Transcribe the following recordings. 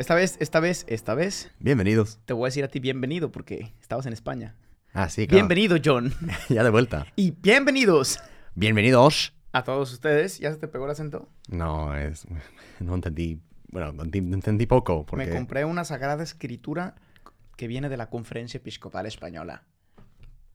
Esta vez, esta vez, esta vez, Bienvenidos. te voy a decir a ti bienvenido porque estabas en España. Ah, sí, claro. Bienvenido, John. ya de vuelta. Y bienvenidos Bienvenidos. a todos ustedes. ¿Ya se te pegó el acento? No, es... No entendí... Bueno, no entendí, entendí poco porque... Me compré una sagrada escritura que viene de la Conferencia Episcopal Española.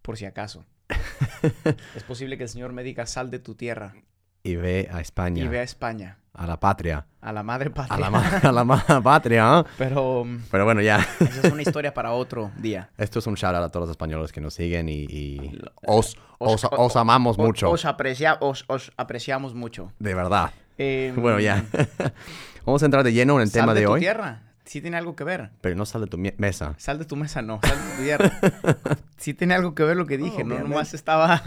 Por si acaso. es posible que el Señor me diga, sal de tu tierra Y ve a España. y ve a España, A la patria. a la madre patria. A la, ma- a la ma- patria. ¿eh? Pero um, Pero bueno, ya. esa es una historia para otro día. Esto es un shout out a todos los españoles que nos siguen y, y Lo- os, os, os- os amamos mucho. Os, aprecia- os- os apreciamos mucho. De verdad. Eh, Bueno, ya. Vamos a entrar de lleno en el tema de, de, tu hoy. tierra. Sí tiene algo que ver. Pero no sal de tu mesa. Sal de tu mesa, no. Sal de tu tierra. Sí tiene algo que ver lo que dije. no obviamente. nomás estaba...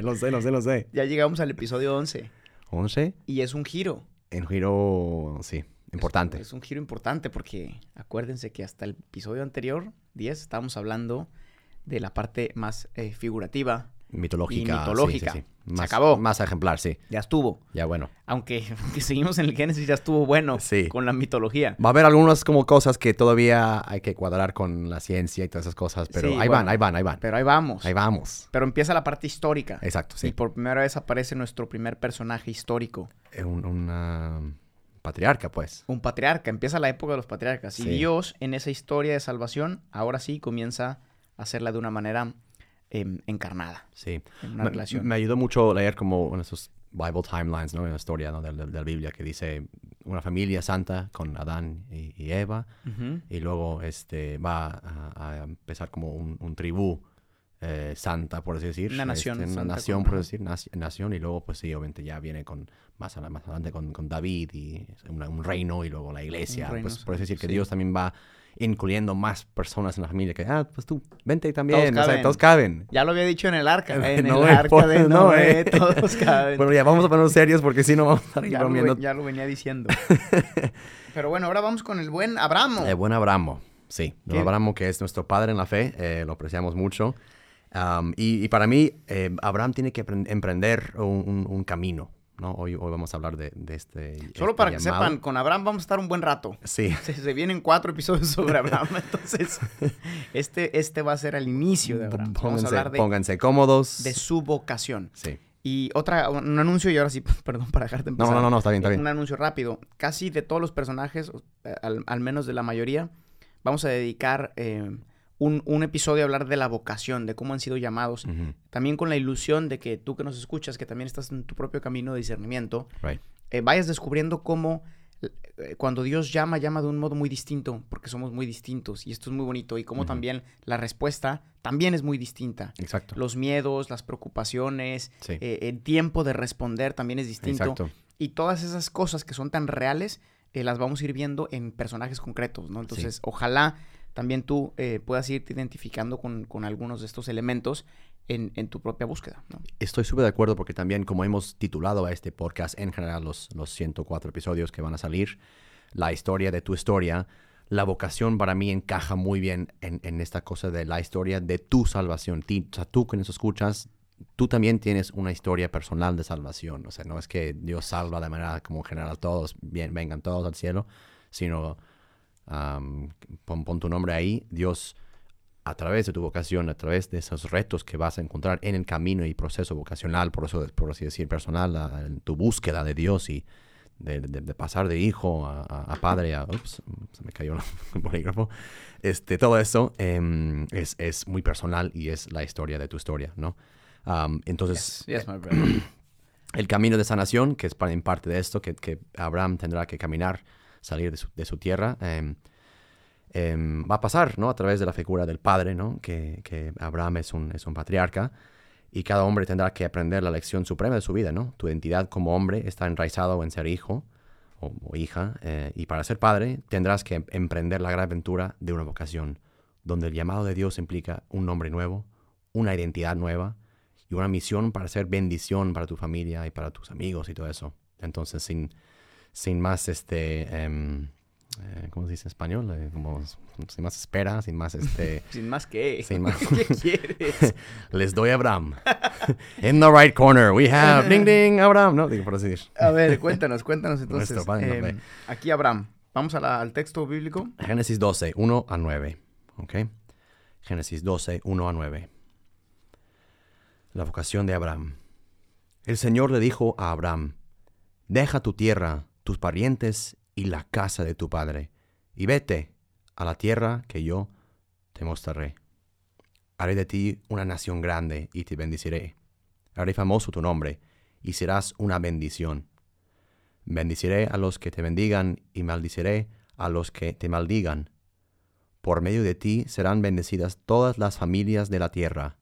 lo sé, lo sé, lo sé. ya llegamos al episodio 11. 11. Y es un giro. En giro, sí, importante. Es un giro importante porque acuérdense que hasta el episodio anterior, 10, estábamos hablando de la parte más eh, figurativa. mitológica. y mitológica. sí, sí, Se acabó. Más ejemplar, sí. Ya estuvo. Ya bueno. Aunque, aunque seguimos en el Génesis, ya estuvo bueno Sí. con la mitología. Va a haber algunas como cosas que todavía hay que cuadrar con la ciencia y todas esas cosas, pero Sí, ahí bueno. van, ahí van, ahí van. Pero ahí vamos. Ahí vamos. Pero empieza la parte histórica. Exacto, Y sí. por primera vez aparece nuestro primer personaje histórico. Un, una patriarca, pues. Un patriarca. Empieza la época de los patriarcas. Y. Dios, en esa historia de salvación, ahora sí comienza a hacerla de una manera em, encarnada. Sí. En una Me, relación. me ayudó mucho leer como de esos Bible timelines, ¿no? En la historia ¿no? de, de- de la Biblia que dice una familia santa con Adán y, y Eva y luego este va a, a empezar como un, un tribú eh, santa, por así decir. Una nación Este, una nación, por decir, naci- nación y luego pues sí, obviamente ya viene con más, adelante con, con David y una- un reino y luego la iglesia. reino Pues por así decir que sí. Dios también va incluyendo más personas en la familia que, ah, pues tú, vente también, o sea, caben. todos caben. Ya lo había dicho en el arca. Eh, En el Noé, arca de Noé. Noé, todos caben. Bueno, ya vamos a ponernos serios porque si no vamos a estar ya, lo, ya lo venía diciendo. Pero bueno, ahora vamos con el buen Abramo. Eh, buen Abramo, sí. ¿Qué? Abramo, que es nuestro padre en la fe, eh, lo apreciamos mucho. Y, y para mí, eh, Abraham tiene que emprender un, un- un camino, ¿no? Hoy, hoy vamos a hablar de, de este Solo este para que llamado. sepan, con Abraham vamos a estar un buen rato. Sí, Se, se vienen cuatro episodios sobre Abraham, entonces este, este va a ser el inicio de Abraham. Vamos a pónganse, hablar de, pónganse cómodos. de su vocación. Sí. Y otra, un anuncio, y ahora sí, perdón para dejarte empezar. no, no, no, está bien, está Eh, bien. Un anuncio rápido. Casi de todos los personajes, eh, al, al menos de la mayoría, vamos a dedicar eh, un, un episodio a hablar de la vocación, de cómo han sido llamados. También con la ilusión de que tú que nos escuchas, que también estás en tu propio camino de discernimiento, right. eh, vayas descubriendo cómo eh, cuando Dios llama, llama de un modo muy distinto, porque somos muy distintos y esto es muy bonito, y cómo también la respuesta también es muy distinta. Exacto. Los miedos, las preocupaciones, Sí. eh, el tiempo de responder también es distinto. Exacto. Y todas esas cosas que son tan reales, las vamos a ir viendo en personajes concretos, ¿no? Entonces, ojalá también tú eh, puedas irte identificando con, con algunos de estos elementos en, en tu propia búsqueda, ¿no? Estoy súper de acuerdo porque también como hemos titulado a este podcast en general los, los 104 episodios que van a salir, la historia de tu historia, la vocación para mí encaja muy bien en, en esta cosa de la historia de tu salvación. Ti- o sea, tú que nos escuchas, tú también tienes una historia personal de salvación. O sea, no es que Dios salva de manera como general todos, bien, vengan todos al cielo, sino pon, pon tu nombre ahí, Dios a través de tu vocación, a través de esos retos que vas a encontrar en el camino y proceso vocacional, por, eso, por así decir, personal, a- en tu búsqueda de Dios y de, de- de pasar de hijo a, padre, a, ups, se me cayó el bolígrafo, este, todo eso em, es, es muy personal y es la historia de tu historia, ¿no? Entonces, Yes, yes, my brother. el camino de sanación, que es en parte de esto, que, que Abraham tendrá que caminar, salir de su, tierra, em, em, va a pasar, ¿no? A través de la figura del padre, ¿no? Que, Abraham es un, es un patriarca y cada hombre tendrá que aprender la lección suprema de su vida, ¿no? Tu identidad como hombre está enraizado en ser hijo o, o hija eh, y para ser padre tendrás que emprender la gran aventura de una vocación donde el llamado de Dios implica un nombre nuevo, una identidad nueva y una misión para ser bendición para tu familia y para tus amigos y todo eso. Entonces, sin, sin más, este, em, eh, ¿cómo se dice en español? Eh, como, sin más espera, sin más, este... sin más qué. Sin más... ¿Qué quieres? Les doy a Abraham. In the right corner, we have, ding, ding, Abraham. No, digo, por así decir. A ver, cuéntanos, cuéntanos entonces. No, em, aquí Abraham. Vamos a la- al texto bíblico. Génesis 12, 1 a 9. ¿Ok? Génesis 12, 1 a 9. La vocación de Abraham. El Señor le dijo a Abraham, Deja tu tierra, tus parientes y la casa de tu padre, y vete a la tierra que yo te mostraré. Haré de ti una nación grande y te bendeciré. Haré famoso tu nombre y serás una bendición. Bendiciré a los que te bendigan y maldiciré a los que te maldigan. Por medio de ti serán bendecidas todas las familias de la tierra.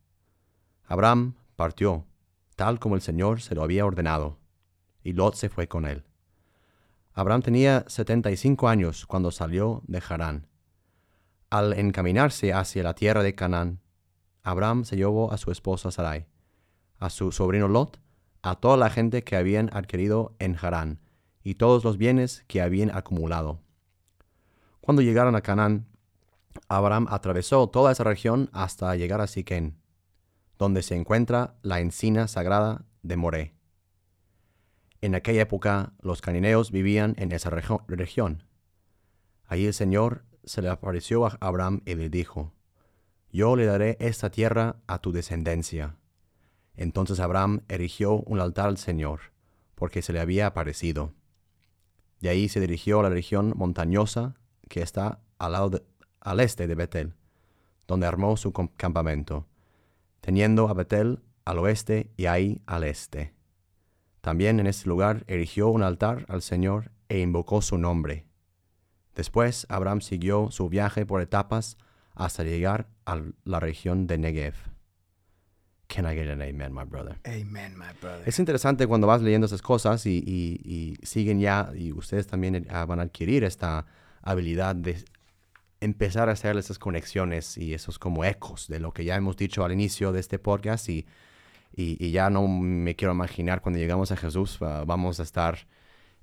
Abraham partió, tal como el Señor se lo había ordenado, y Lot se fue con él. Abraham tenía setenta y cinco años cuando salió de Harán. Al encaminarse hacia la tierra de Canaán, Abraham se llevó a su esposa Sarai, a su sobrino Lot, a toda la gente que habían adquirido en Harán, y todos los bienes que habían acumulado. Cuando llegaron a Canaán, Abraham atravesó toda esa región hasta llegar a Siquén, donde se encuentra la encina sagrada de Moré. En aquella época los cananeos vivían en esa región. Allí el Señor se le apareció a Abraham y le dijo, Yo le daré esta tierra a tu descendencia. Entonces Abraham erigió un altar al Señor, porque se le había aparecido. De ahí se dirigió a la región montañosa que está al, lado de- al este de Betel, donde armó su campamento, teniendo a Betel al oeste y ahí al este. También en este lugar erigió un altar al Señor e invocó su nombre. Después Abraham siguió su viaje por etapas hasta llegar a la región de Negev. Can I get an amen, my brother? Amen, my brother. Es interesante cuando vas leyendo esas cosas y, y- y siguen ya, y ustedes también eh, van a adquirir esta habilidad de empezar a hacer esas conexiones y esos como ecos de lo que ya hemos dicho al inicio de este podcast y, y- y ya no me quiero imaginar cuando llegamos a Jesús vamos a estar,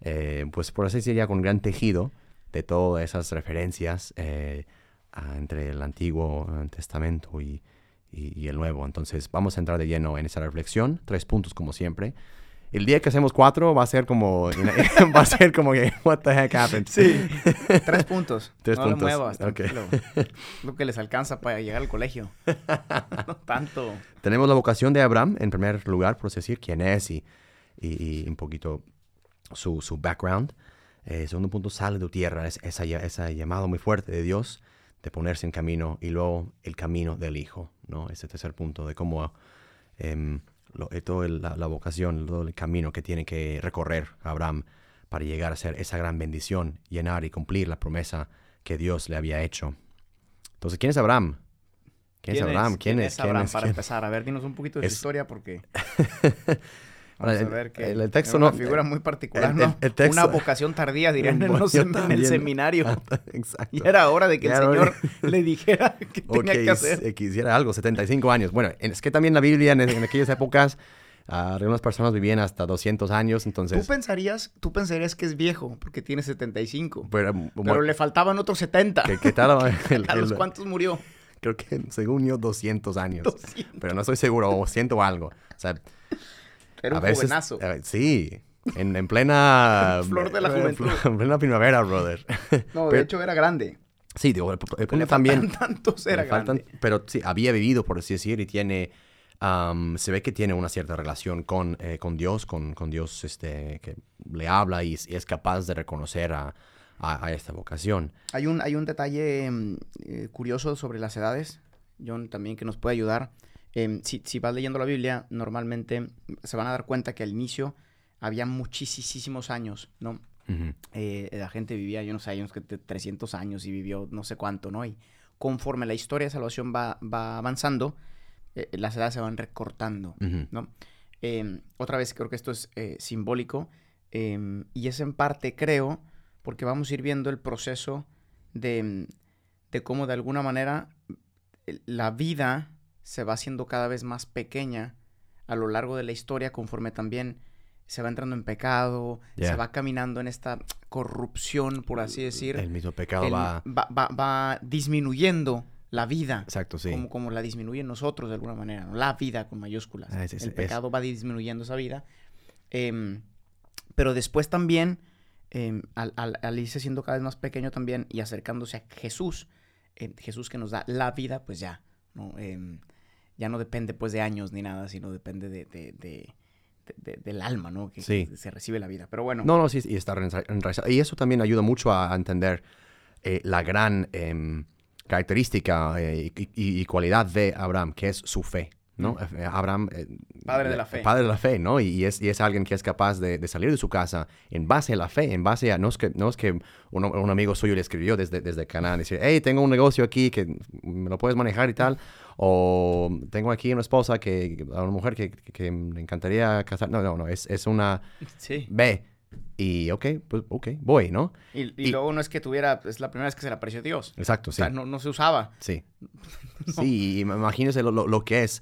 eh, pues por así decir, ya con gran tejido de todas esas referencias eh, ah, entre el Antiguo Testamento y- y el Nuevo. Entonces vamos a entrar de lleno en esa reflexión, tres puntos como siempre. El día que hacemos cuatro va a ser como, va a ser como que, what the heck happened? Sí. Tres puntos. Tres no lo puntos, muevas, ok. tranquilo. Lo que les alcanza para llegar al colegio. No tanto. Tenemos la vocación de Abraham, en primer lugar, por decir, quién es y, y- y un poquito su, su background. Eh, segundo punto, sale de tu tierra, es esa, ese llamado muy fuerte de Dios de ponerse en camino y luego el camino del Hijo, ¿no? Ese tercer punto de cómo em, lo- eh, todo el- la, la vocación, todo el camino que tiene que recorrer Abraham para llegar a ser esa gran bendición, llenar y cumplir la promesa que Dios le había hecho. Entonces, ¿quién es Abraham? ¿Quién, es Abraham? ¿Quién, es? ¿Quién Abraham es? para ¿Quién- empezar? A ver, dinos un poquito de Es- su historia porque... Ahora, Vamos a ver que el- el texto una no- figura muy particular, el- ¿no? el- el texto- Una vocación tardía, dirían en, los el seminario. Exacto. Y era hora de que el Ya Señor le dijera qué O tenía que que hacer. eh, quisiera algo, 75 años. Bueno, es que también la Biblia en, en aquellas épocas, ah, algunas personas vivían hasta 200 años, Tú entonces... pensarías, tú pensarías que es viejo porque tiene 75. Pero, Pero le faltaban otros 70. ¿qué, qué tal? El- ¿A los cuántos murió? creo que según yo 200 años. 200. Pero no estoy seguro, o siento algo. O sea, Era a un veces... jovenazo. eh, sí, en, en plena... Flor de la juventud. En plena primavera, brother. No, de pero- hecho era grande. Sí, digo, el, el Le punto también... tantos, era faltan- grande. pero sí, había vivido, por así decir, y tiene, am, se ve que tiene una cierta relación con, eh, con Dios, con, con Dios este, que le habla y, y es capaz de reconocer a, a- a esta vocación. Hay un, hay un detalle mm, eh, curioso sobre las edades, John, también que nos puede ayudar. Em, si, si vas leyendo la Biblia, normalmente se van a dar cuenta que al inicio había muchísimos años, ¿no? Eh, la gente vivía, yo no sé, unos que de 300 años y vivió no sé cuánto, ¿no? Y conforme la historia de salvación va, va avanzando, eh, las edades se van recortando, ¿no? Eh, otra vez creo que esto es eh, simbólico eh, y es en parte, creo, porque vamos a ir viendo el proceso de, de cómo de alguna manera la vida se va haciendo cada vez más pequeña a lo largo de la historia conforme también se va entrando en pecado, se va caminando en esta corrupción, por así decir. El mismo pecado va... va... disminuyendo la vida. Exacto, sí. Como, como la disminuye nosotros de alguna manera, ¿no? La vida con mayúsculas. Ah, el pecado va disminuyendo esa vida. Em, pero después también, em, al, irse siendo cada vez más pequeño también y acercándose a Jesús, em, Jesús que nos da la vida, pues ya, ¿no? Ya no depende pues de años ni nada, sino depende de del alma, ¿no? Que, se recibe la vida. Pero bueno. No, no, sí, y está enraizado. Y eso también ayuda mucho a, entender eh, la gran em, característica eh, y, cualidad de Abraham, que es su fe. ¿No? Eh, Abraham... padre de la fe. Padre de la fe, ¿no? Y es, y es alguien que es capaz de, salir de su casa en base a la fe, en base a... No es que, no es que un, amigo suyo le escribió desde, desde Canaán, decir, hey, tengo un negocio aquí que me lo puedes manejar y tal. O tengo aquí una esposa que, a una mujer que, que, me encantaría casar. No, no, no, es, es una... Sí. Ve. Y ok, pues ok, voy, ¿no? Y, y, luego no es que tuviera, es la primera vez que se le apareció Dios. Exacto, sí. O sea, no, no se usaba. Sí. Sí, imagínese lo, lo, que es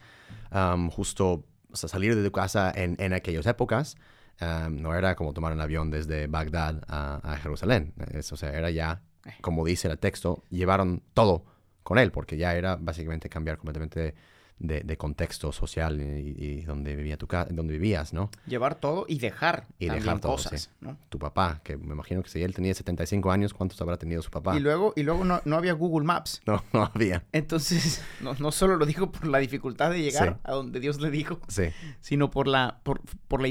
um, justo salir de tu casa en, en aquellas épocas. Um, no era como tomar un avión desde Bagdad a, a Jerusalén. Es, o sea, era ya, eh. como dice el texto, llevaron todo con él, porque ya era básicamente cambiar completamente de, contexto social y, donde, vivía tu donde vivías, ¿no? Llevar todo y dejar y dejar todo, cosas, ¿no? Tu papá, que me imagino que si él tenía 75 años, ¿cuántos habrá tenido su papá? Y luego, y luego no, había Google Maps. No, no había. Entonces, no, no solo lo dijo por la dificultad de llegar a donde Dios le dijo, sí. sino por la, por, por la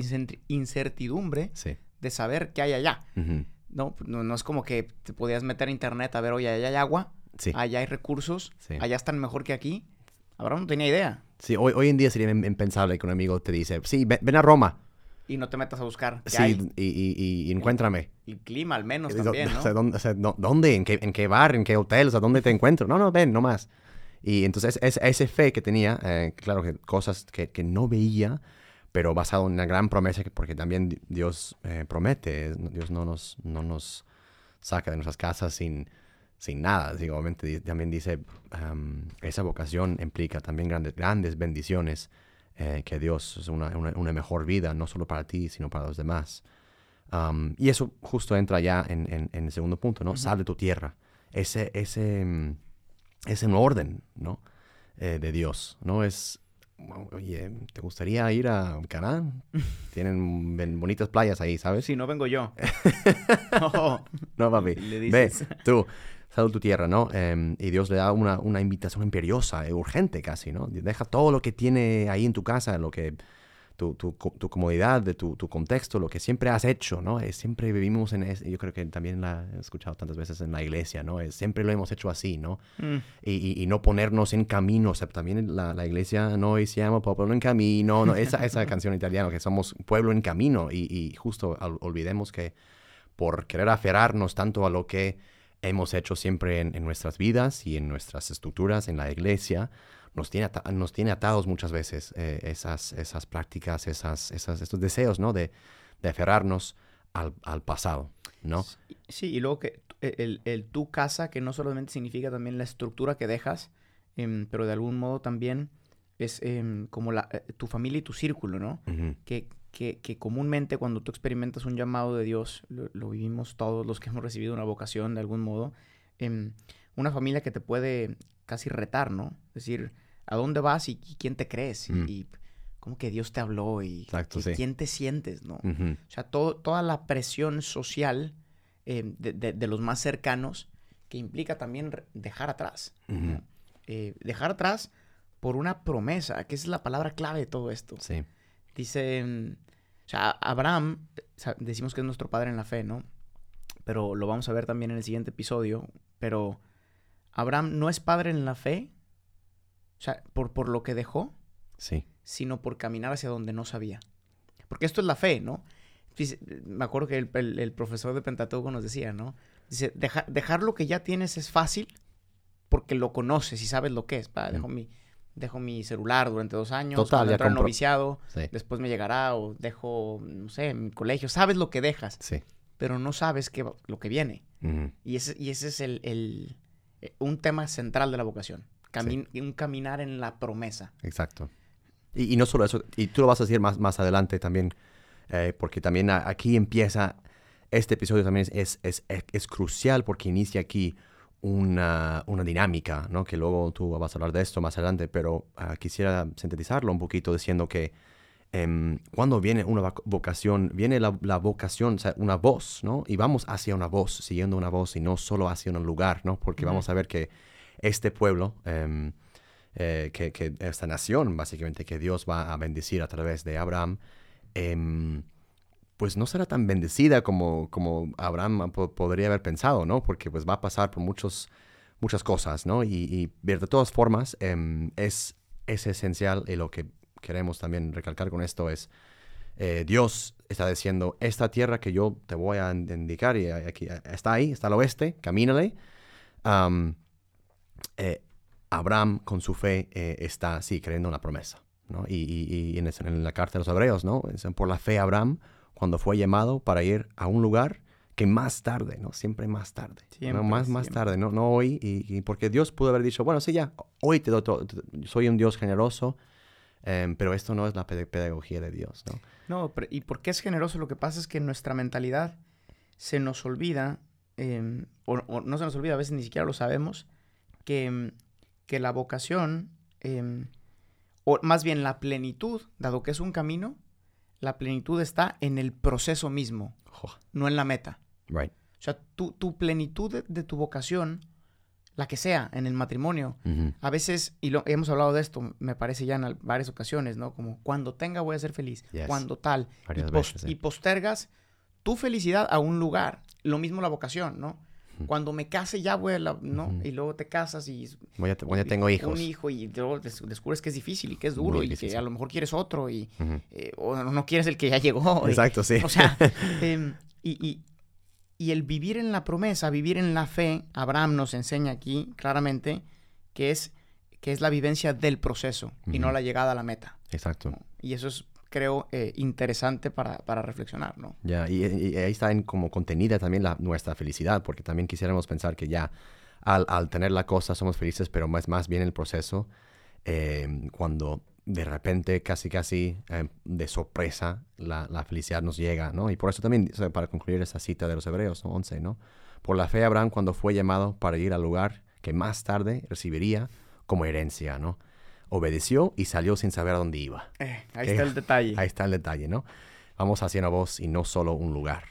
incertidumbre de saber qué hay allá. no, no, no es como que te podías meter a internet a ver, oye, allá hay agua Allá hay recursos, allá están mejor que aquí. Abraham no tenía idea. Sí, hoy, hoy en día sería impensable que un amigo te dice, sí, ven, a Roma. Y no te metas a buscar. sí, Y, y, y, encuéntrame. Y el clima al menos también, ¿no? O sea, ¿dónde, ¿En, qué, ¿En qué bar? ¿En qué hotel? O sea, ¿dónde te encuentro? No, no, ven, no más. Y entonces es, ese fe que tenía, eh, claro que cosas que, que, no veía, pero basado en una gran promesa, porque también Dios eh, promete, Dios no nos, no nos saca de nuestras casas sin, sin nada. obviamente también dice, esa vocación implica también grandes, grandes bendiciones, eh, que Dios es una, una, mejor vida, no solo para ti, sino para los demás. y eso justo entra ya en, en, el segundo punto, ¿no? Sal de tu tierra. Ese, ese, es un orden, ¿no? Eh, de Dios, ¿no? Es, oye, ¿te gustaría ir a Canaán? Tienen bonitas playas ahí, ¿sabes? Sí, no vengo yo. no, no, papi. Ve, tú, sal tu tierra, ¿no? Em, y Dios le da una, una invitación imperiosa, eh, urgente casi, ¿no? Deja todo lo que tiene ahí en tu casa, lo que tu, tu, tu comodidad, de tu, tu, contexto, lo que siempre has hecho, ¿no? Es, siempre vivimos en eso, yo creo que también la he escuchado tantas veces en la iglesia, ¿no? Es, siempre lo hemos hecho así, ¿no? Mm. Y, y, no ponernos en camino, o sea, también la, la iglesia no llama pueblo en camino, ¿no? Esa, esa canción italiana, que somos pueblo en camino y, y justo olvidemos que por querer aferrarnos tanto a lo que hemos hecho siempre en, nuestras vidas y en nuestras estructuras, en la iglesia, nos tiene, nos tiene atados muchas veces eh, esas, esas prácticas, esas, esas, estos deseos, ¿no? De, de aferrarnos al, al, pasado, ¿no? Sí, y luego que el, el, tu casa, que no solamente significa también la estructura que dejas, em, pero de algún modo también es em, como la, eh, tu familia y tu círculo, ¿no? que, que, comúnmente cuando tú experimentas un llamado de Dios, lo, vivimos todos los que hemos recibido una vocación de algún modo, en una familia que te puede casi retar, ¿no? Es decir, ¿a dónde vas y, quién te crees? Mm. Y, cómo que Dios te habló y, quién te sientes, ¿no? O sea, todo, toda la presión social em, de, los más cercanos que implica también dejar atrás. Eh, dejar atrás por una promesa, que es la palabra clave de todo esto. Sí. Dice, o sea, Abraham, decimos que es nuestro padre en la fe, ¿no? Pero lo vamos a ver también en el siguiente episodio. Pero Abraham no es padre en la fe, o sea, por, por lo que dejó, sí. sino por caminar hacia donde no sabía. Porque esto es la fe, ¿no? Me acuerdo que el, profesor de Pentateuco nos decía, ¿no? Dice, dejar lo que ya tienes es fácil porque lo conoces y sabes lo que es. Pa, dejo mi dejo mi celular durante dos años, Total, ya noviciado, después me llegará o dejo, no sé, mi colegio. Sabes lo que dejas, sí. pero no sabes lo que viene. y, ese, y ese es el, el, eh, un tema central de la vocación. un caminar en la promesa. Exacto. Y, no solo eso, y tú lo vas a decir más, más adelante también, eh, porque también aquí empieza, este episodio también es, es, es, crucial porque inicia aquí una, una, dinámica, ¿no? Que luego tú vas a hablar de esto más adelante, pero ah, quisiera sintetizarlo un poquito diciendo que em, cuando viene una vocación, viene la, la, vocación, o sea, una voz, ¿no? Y vamos hacia una voz, siguiendo una voz y no solo hacia un lugar, ¿no? Porque vamos a ver que este pueblo, em, eh, que, esta nación, básicamente, que Dios va a bendecir a través de Abraham, em, pues no será tan bendecida como, como Abraham podría haber pensado, ¿no? Porque pues va a pasar por muchos, muchas cosas, ¿no? Y, de todas formas, em, es, es esencial y lo que queremos también recalcar con esto es, eh, Dios está diciendo, esta tierra que yo te voy a indicar, y está ahí, está al oeste, camínale. Eh, Abraham con su fe eh, está, sí, creyendo en la promesa. ¿no? Y, en, la carta de los hebreos, ¿no? Por la fe Abraham, cuando fue llamado para ir a un lugar que más tarde, ¿no? Siempre más tarde. Más, más tarde, ¿no? No hoy. Y, porque Dios pudo haber dicho, bueno, sí, ya, hoy te doy todo, soy un Dios generoso, em, pero esto no es la pedagogía de Dios, ¿no? No, y porque es generoso, lo que pasa es que nuestra mentalidad se nos olvida, em, o, no se nos olvida, a veces ni siquiera lo sabemos, que, que la vocación, em, o más bien la plenitud, dado que es un camino, la plenitud está en el proceso mismo, no en la meta. Right. O sea, tu, tu plenitud de, tu vocación, la que sea, en el matrimonio, a veces, y lo, hemos hablado de esto, me parece ya en varias ocasiones, ¿no? Como cuando tenga voy a ser feliz, cuando tal. y, y postergas tu felicidad a un lugar. Lo mismo la vocación, ¿no? Cuando me case ya, voy ¿no? Y luego te casas y... Voy a, tengo hijos. Un hijo y luego descubres que es difícil y que es duro y que a lo mejor quieres otro y... Eh, o no quieres el que ya llegó. Exacto, sí. O sea, em, y, y, el vivir en la promesa, vivir en la fe, Abraham nos enseña aquí claramente que es, que es la vivencia del proceso y no la llegada a la meta. Exacto. Y eso es creo, eh, interesante para, para, reflexionar, ¿no? Ya, y, ahí está en como contenida también la, nuestra felicidad, porque también quisiéramos pensar que ya al, al tener la cosa somos felices, pero más, más bien el proceso, em, cuando de repente, casi, casi em, de sorpresa, la, la, felicidad nos llega, ¿no? Y por eso también, para concluir esa cita de los Hebreos, 11, ¿no? Por la fe Abraham cuando fue llamado para ir al lugar que más tarde recibiría como herencia, ¿no? Obedeció y salió sin saber a dónde iba. Eh, ahí está el detalle. Ahí está el detalle, ¿no? Vamos hacia una voz y no solo un lugar.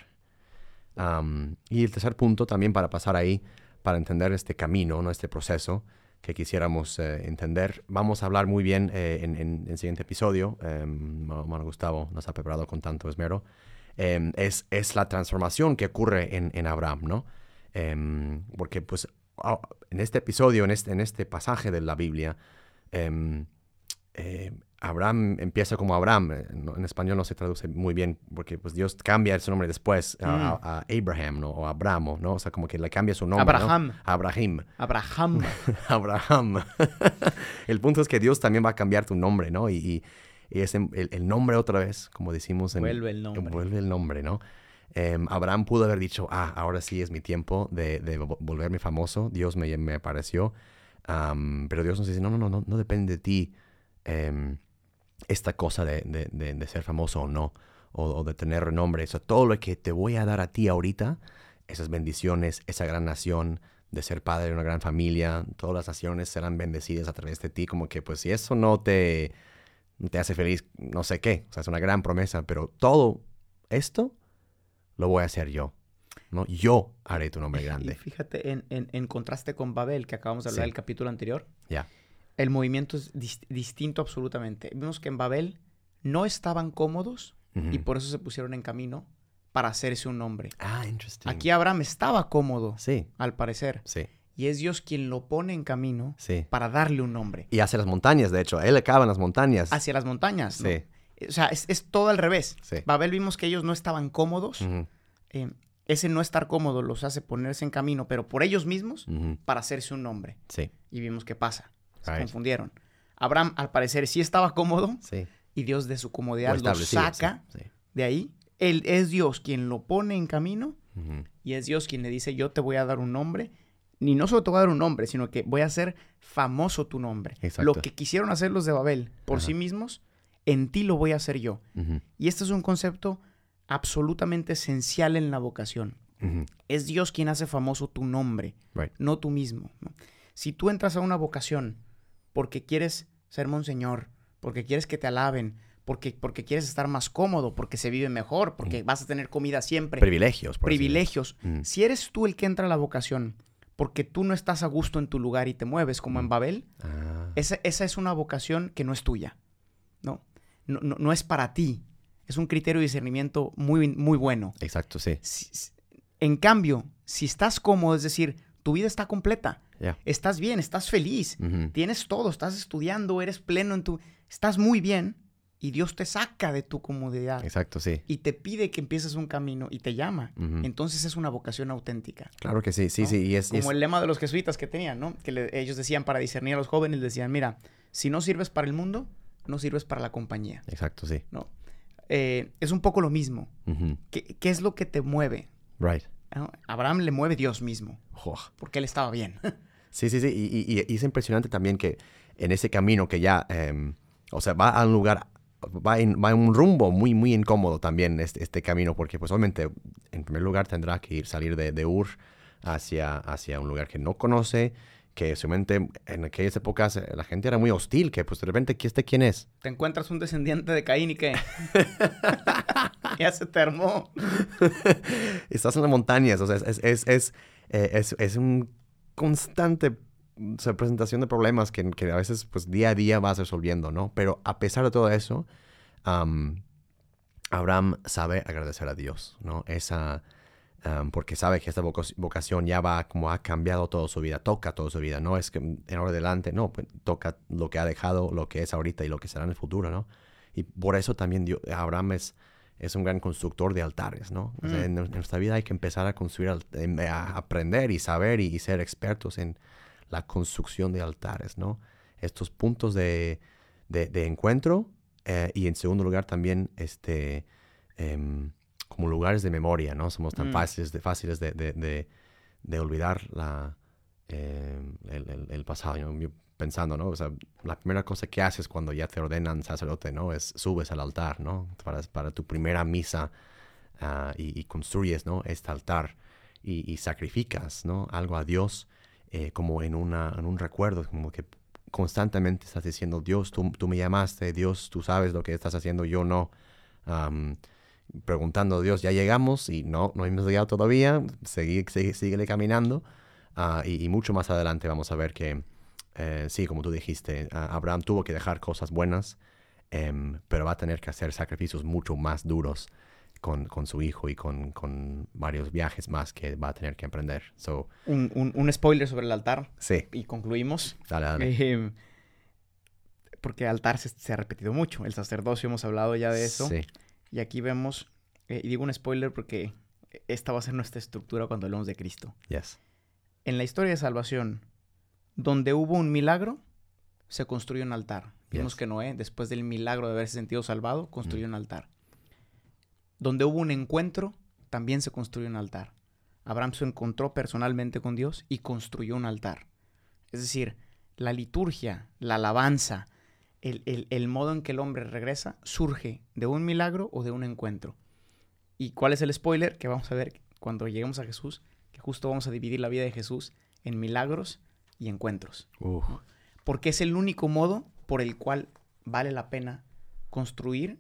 y el tercer punto también para pasar ahí, para entender este camino, ¿no? este proceso que quisiéramos eh, entender. Vamos a hablar muy bien eh, en, el siguiente episodio. Eh, Gustavo nos ha preparado con tanto esmero. Em, es, es, la transformación que ocurre en, en Abraham, ¿no? Em, porque pues en este episodio, en este, en este pasaje de la Biblia, Em, eh, Abraham empieza como Abraham. Eh, en español no se traduce muy bien porque pues Dios cambia su nombre después a, mm. Abraham ¿no? o Abramo, ¿no? O sea, como que le cambia su nombre. Abraham. Abraham. Abraham. Abraham. el punto es que Dios también va a cambiar tu nombre, ¿no? Y, es el, nombre otra vez, como decimos. En, vuelve el nombre. Vuelve el nombre, ¿no? Em, Abraham pudo haber dicho, ah, ahora sí es mi tiempo de, volverme famoso. Dios me, me apareció pero Dios nos dice, no, no, no, no, depende de ti em, esta cosa de, de, ser famoso o no, o, de tener renombre. Eso, todo lo que te voy a dar a ti ahorita, esas bendiciones, esa gran nación, de ser padre de una gran familia, todas las naciones serán bendecidas a través de ti, como que pues si eso no te, te hace feliz, no sé qué, o sea, es una gran promesa, pero todo esto lo voy a hacer yo. ¿No? Yo haré tu nombre grande. fíjate, en, en, contraste con Babel, que acabamos de hablar del capítulo anterior, ya el movimiento es distinto absolutamente. Vimos que en Babel no estaban cómodos y por eso se pusieron en camino para hacerse un nombre. Ah, interesting. Aquí Abraham estaba cómodo, sí. al parecer. Sí. Y es Dios quien lo pone en camino sí. para darle un nombre. Y hacia las montañas, de hecho. Él acaba en las montañas. Hacia las montañas. Sí. O sea, es, todo al revés. Sí. Babel vimos que ellos no estaban cómodos ese no estar cómodo los hace ponerse en camino, pero por ellos mismos, para hacerse un nombre. Sí. Y vimos qué pasa. Se confundieron. Abraham, al parecer, sí estaba cómodo. Sí. Y Dios de su comodidad lo saca de ahí. Él es Dios quien lo pone en camino. Y es Dios quien le dice, yo te voy a dar un nombre ni no solo te voy a dar un nombre, sino que voy a hacer famoso tu nombre. Exacto. Lo que quisieron hacer los de Babel por sí mismos, en ti lo voy a hacer yo. Y este es un concepto absolutamente esencial en la vocación. Es Dios quien hace famoso tu nombre, Right. no tú mismo. ¿no? Si tú entras a una vocación porque quieres ser monseñor, porque quieres que te alaben, porque, porque quieres estar más cómodo, porque se vive mejor, porque vas a tener comida siempre, Privilegios, por privilegios. Si eres tú el que entra a la vocación porque tú no estás a gusto en tu lugar y te mueves como en Babel, Ah, esa, esa es una vocación que no es tuya. ¿no? No, no, no es para ti. Es un criterio de discernimiento muy, muy bueno. exacto, sí. Si- en cambio, si estás cómodo, es decir, tu vida está completa, Ya. estás bien, estás feliz, tienes todo, estás estudiando, eres pleno en tu... Estás muy bien y Dios te saca de tu comodidad Exacto, sí. y te pide que empieces un camino y te llama. Entonces es una vocación auténtica. Claro que sí, sí, ¿no? sí. Y es, Como es- el lema de los jesuitas que tenían, ¿no? Que le- ellos decían para discernir a los jóvenes, decían, mira, si no sirves para el mundo, no sirves para la compañía, Exacto, sí. ¿no? Eh, es un poco lo mismo. ¿Qué, qué es lo que te mueve? Right. ¿no? Abraham le mueve Dios mismo, porque él estaba bien. Sí, sí, sí. Y, y- y es impresionante también que en ese camino que ya, em, o sea, va a un lugar, va en, va en un rumbo muy, muy incómodo también este, este camino, porque pues obviamente en primer lugar tendrá que ir, salir de, de Ur hacia, hacia un lugar que no conoce, que seguramente en aquellas épocas eh, la gente era muy hostil, que pues de repente, ¿qui- ¿este quién es? te encuentras un descendiente de Caín y que ya se te armó. Estás en las montañas, o sea, es, es, es, eh, es, es un constante o sea, presentación de problemas que, que a veces pues día a día vas resolviendo, ¿no? Pero a pesar de todo eso, am, Abraham sabe agradecer a Dios, ¿no? Esa, am, porque sabe que esta voc- vocación ya va como ha cambiado toda su vida, toca toda su vida, no es que en ahora adelante, no, pues, toca lo que ha dejado, lo que es ahorita y lo que será en el futuro, ¿no? Y por eso también Dios- Abraham es, es un gran constructor de altares, ¿no? O sea, Mm. en, en nuestra vida hay que empezar a construir, em, a aprender y saber y, y ser expertos en la construcción de altares, ¿no? Estos puntos de, de- de encuentro eh, y en segundo lugar también este, em, como lugares de memoria, ¿no? Somos tan Mm. fáciles, de, fáciles de, de- de- de olvidar la, em, el, el- el pasado. Yo, yo pensando, ¿no? O sea, la primera cosa que haces cuando ya te ordenan sacerdote, ¿no? Es subes al altar, ¿no? Para, para tu primera misa ah, y, y construyes, ¿no? Este altar y, y sacrificas, ¿no? Algo a Dios eh, como en, una, en un recuerdo, como que constantemente estás diciendo, Dios, tú, tú me llamaste, Dios, tú sabes lo que estás haciendo, yo no. Am, preguntando a Dios, ya llegamos y no, no hemos llegado todavía, sigue, sigue, síguele caminando. Ah, y, y mucho más adelante vamos a ver que, eh, sí, como tú dijiste, ah, Abraham tuvo que dejar cosas buenas, em, pero va a tener que hacer sacrificios mucho más duros con, con su hijo y con, con varios viajes más que va a tener que emprender. So, Un, un- un spoiler sobre el altar sí, y concluimos. dale, dale. Eh, porque altar se, se ha repetido mucho. El sacerdocio, hemos hablado ya de eso. Sí, Y aquí vemos, eh, y digo un spoiler porque esta va a ser nuestra estructura cuando hablemos de Cristo. yes. En la historia de salvación, donde hubo un milagro, se construyó un altar. Vimos Yes. que Noé, después del milagro de haberse sentido salvado, construyó Mm. un altar. Donde hubo un encuentro, también se construyó un altar. Abraham se encontró personalmente con Dios y construyó un altar. Es decir, la liturgia, la alabanza, el, el- el modo en que el hombre regresa, surge de un milagro o de un encuentro. ¿Y cuál es el spoiler? Que vamos a ver cuando lleguemos a Jesús, que justo vamos a dividir la vida de Jesús en milagros y encuentros. Porque es el único modo por el cual vale la pena construir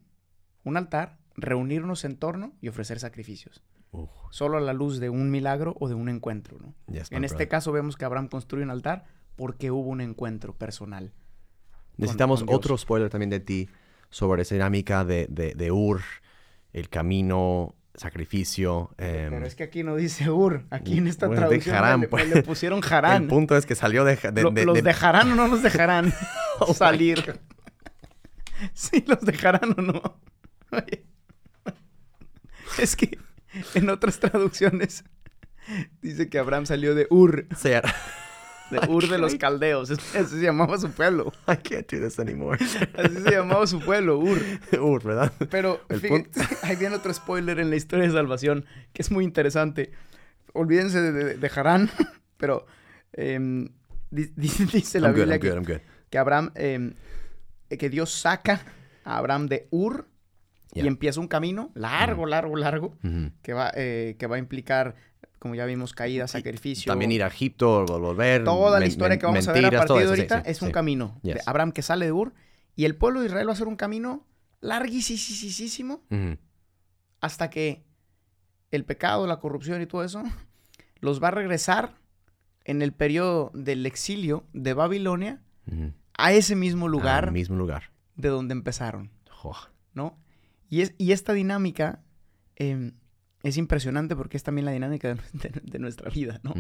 un altar, reunirnos en torno y ofrecer sacrificios. uf, Solo a la luz de un milagro o de un encuentro. ¿no? yes, En este brother. caso vemos que Abraham construye un altar porque hubo un encuentro personal. Necesitamos con otro spoiler también de ti sobre esa dinámica de, de, de Ur, el camino, sacrificio. em, Pero es que aquí no dice Ur, aquí en esta de traducción Harán, le, pues. le pusieron Harán. El punto es que salió de... de- Lo- de- ¿Los de- dejarán o no los dejarán Oh salir? Sí, los dejarán o no. Oye, Es que en otras traducciones dice que Abraham salió de Ur, it. De Ur de los caldeos. Así se llamaba su pueblo. I can't do this anymore. Así se llamaba su pueblo, Ur. Ur, ¿verdad? Pero fíjate, ahí viene otro spoiler en la historia de salvación que es muy interesante. Olvídense de, de, de Harán, pero em, di- di- dice la I'm good, Biblia I'm que, good, good. que Abraham, em, que Dios saca a Abraham de Ur y Yeah. empieza un camino largo, largo, largo, Ujú. que va, eh, que va a implicar, como ya vimos, caída, Y sacrificio. También ir a Egipto, vol- volver. Toda la historia que vamos a ver a partir de eso, sí, ahorita sí, es un sí. camino de. Abraham que sale de Ur y el pueblo de Israel va a hacer un camino larguísimo hasta que el pecado, la corrupción y todo eso los va a regresar en el periodo del exilio de Babilonia a ese mismo lugar Al mismo lugar. de donde empezaron, Jo. ¿no? Y, es, y esta dinámica em, es impresionante porque es también la dinámica de, de- de nuestra vida, ¿no?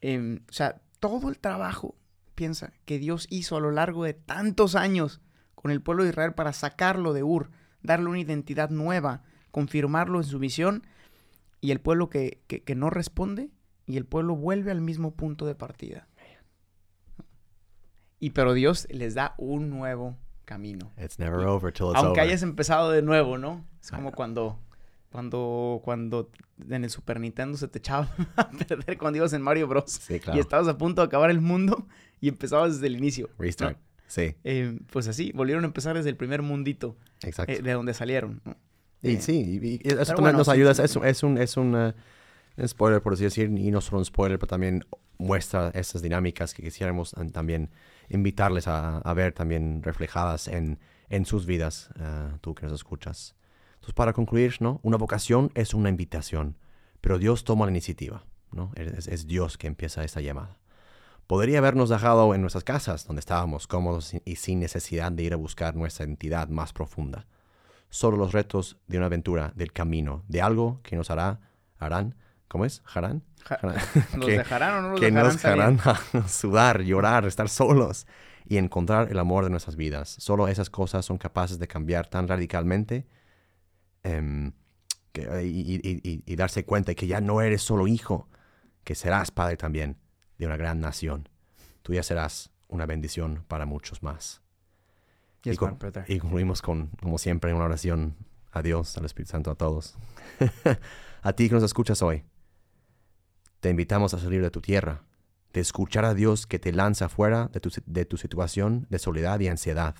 Em, o sea, todo el trabajo, piensa, que Dios hizo a lo largo de tantos años con el pueblo de Israel para sacarlo de Ur, darle una identidad nueva, confirmarlo en su misión, y el pueblo que, que- que no responde, y el pueblo vuelve al mismo punto de partida. Y pero Dios les da un nuevo camino. It's never over till it's Aunque over. hayas empezado de nuevo, ¿no? Es como cuando, cuando, cuando en el Super Nintendo se te echaba a perder cuando ibas en Mario Bros. Sí, Y claro. estabas a punto de acabar el mundo y empezabas desde el inicio. ¿no? Restart. Sí, Eh, pues así, volvieron a empezar desde el primer mundito exacto. eh, de donde salieron. ¿no? Y Eh, sí, y, y eso también bueno, nos sí, ayuda. sí, Es, es un, es un, un spoiler, por así decir, y no solo un spoiler, pero también muestra esas dinámicas que quisiéramos también invitarles a, a ver también reflejadas en, en sus vidas, eh, tú que nos escuchas. Entonces, para concluir, ¿no? Una vocación es una invitación, pero Dios toma la iniciativa, ¿no? Es, es Dios que empieza esta llamada. Podría habernos dejado en nuestras casas, donde estábamos cómodos y- sin necesidad de ir a buscar nuestra identidad más profunda solo los retos de una aventura, del camino, de algo que nos hará, harán, ¿cómo es? ¿Harán? Ja-. ¿Los que, dejarán o no los que dejarán nos salir? harán sudar, llorar, estar solos y encontrar el amor de nuestras vidas. Solo esas cosas son capaces de cambiar tan radicalmente em, que- y, y- y- y darse cuenta que ya no eres solo hijo, que serás padre también de una gran nación. Tú ya serás una bendición para muchos más. Yes, y, con- y concluimos con, como siempre, una oración a Dios, al Espíritu Santo, a todos. a ti que nos escuchas hoy, te invitamos a salir de tu tierra, de escuchar a Dios que te lanza fuera de tu, de tu situación de soledad y ansiedad,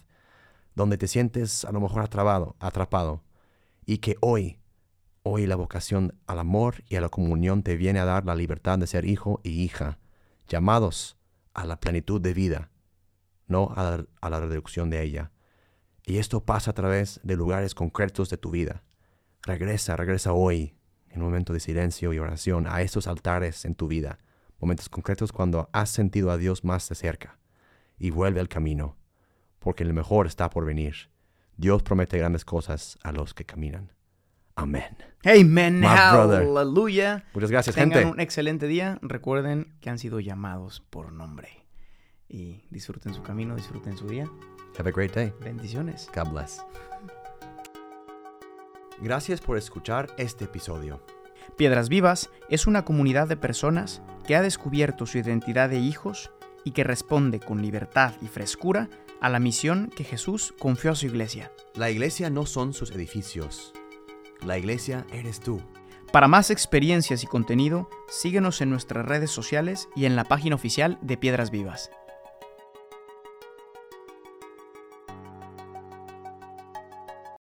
donde te sientes a lo mejor atrapado, atrapado, y que hoy, hoy la vocación al amor y a la comunión te viene a dar la libertad de ser hijo y hija, llamados a la plenitud de vida, no a la, reducción de ella. Y esto pasa a través de lugares concretos de tu vida. Regresa, regresa hoy, en un momento de silencio y oración, a estos altares en tu vida, momentos concretos cuando has sentido a Dios más de cerca. Y vuelve al camino, porque lo mejor está por venir. Dios promete grandes cosas a los que caminan. Amén. Amen. Hallelujah. Muchas gracias, Tengan gente. un excelente día. Recuerden que han sido llamados por nombre. Y disfruten su camino, disfruten su día. Have a great day. Bendiciones. God bless. Gracias por escuchar este episodio. Piedras Vivas es una comunidad de personas que ha descubierto su identidad de hijos y que responde con libertad y frescura a la misión que Jesús confió a su iglesia. La iglesia no son sus edificios. La iglesia eres tú. Para más experiencias y contenido, síguenos en nuestras redes sociales y en la página oficial de Piedras Vivas.